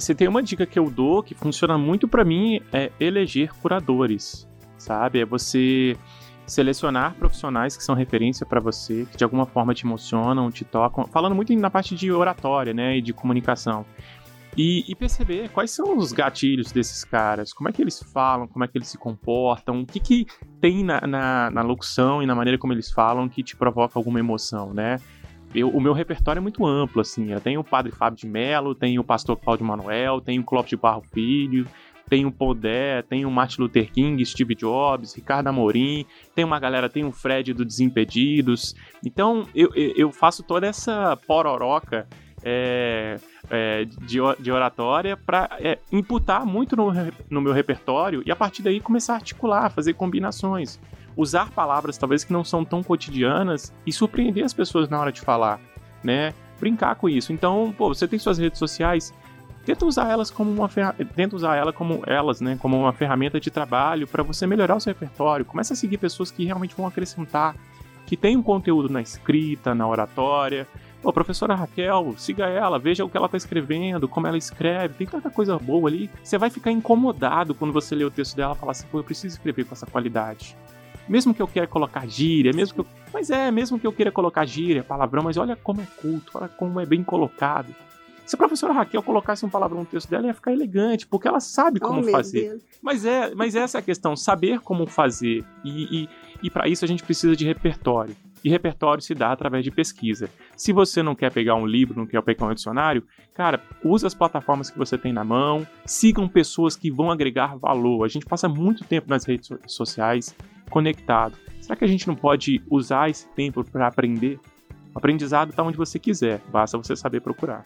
você tem uma dica que eu dou que funciona muito para mim é eleger curadores, sabe? É você selecionar profissionais que são referência para você, que de alguma forma te emocionam, te tocam, falando muito na parte de oratória, né, e de comunicação. E, e, perceber quais são os gatilhos desses caras, como é que eles falam, como é que eles se comportam, o que, que tem na, na, na locução e na maneira como eles falam que te provoca alguma emoção, né? Eu, o meu repertório é muito amplo, assim. Eu tenho o Padre Fábio de Mello, tenho o Pastor Cláudio Manuel, tenho o Clóvis de Barro Filho, tem o Podé, tem o Martin Luther King, Steve Jobs, Ricardo Amorim, tem uma galera, tem o Fred do Desimpedidos. Então eu, eu faço toda essa pororoca é, é, de, de, oratória para é, imputar muito no, no meu repertório e a partir daí começar a articular, fazer combinações. Usar palavras talvez que não são tão cotidianas e surpreender as pessoas na hora de falar, né? Brincar com isso. Então, pô, você tem suas redes sociais, tenta usar elas como uma tenta usar ela como elas, né, como uma ferramenta de trabalho para você melhorar o seu repertório. Começa a seguir pessoas que realmente vão acrescentar, que tem um conteúdo na escrita, na oratória. Pô, professora Raquel, siga ela, veja o que ela está escrevendo, como ela escreve, tem tanta coisa boa ali. Você vai ficar incomodado quando você lê o texto dela e falar assim, pô, eu preciso escrever com essa qualidade. Mesmo que eu queira colocar gíria, mesmo que eu... Mas é, mesmo que eu queira colocar gíria, palavrão, mas olha como é culto, olha como é bem colocado. Se a professora Raquel colocasse um palavrão no texto dela, ia ficar elegante, porque ela sabe como oh, fazer. Mas é, mas essa é a questão, saber como fazer. E, e, e para isso a gente precisa de repertório. E repertório se dá através de pesquisa. Se você não quer pegar um livro, não quer pegar um dicionário, cara, usa as plataformas que você tem na mão, sigam pessoas que vão agregar valor. A gente passa muito tempo nas redes sociais conectado. Será que a gente não pode usar esse tempo para aprender? O aprendizado está onde você quiser, basta você saber procurar.